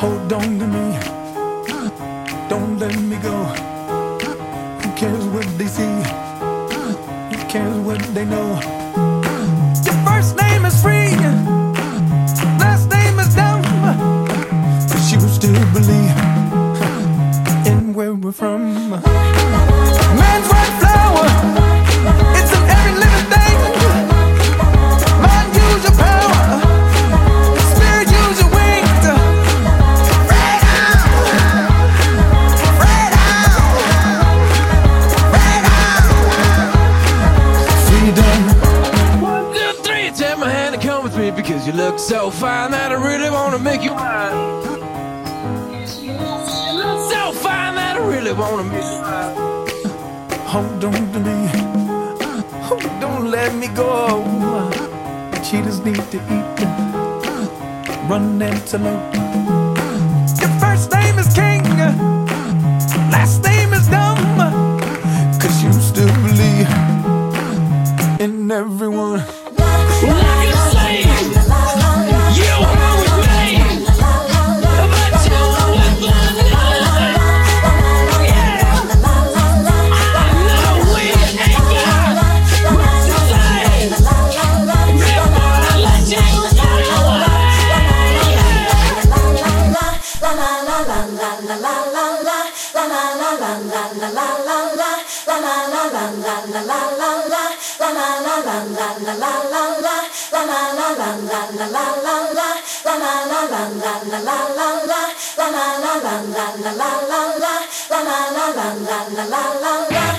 Hold on to me. Don't let me go. Who cares what they see? Who cares what they know? Is free. Last name is dumb. But you still believe in where we're from. My hand and come with me because you look so fine that I really wanna make you mine. Look so fine that I really wanna make you mine. Hold on to me. Oh, don't let me go. Cheetahs need to eat. Run antelope. Your first name is King. La la la la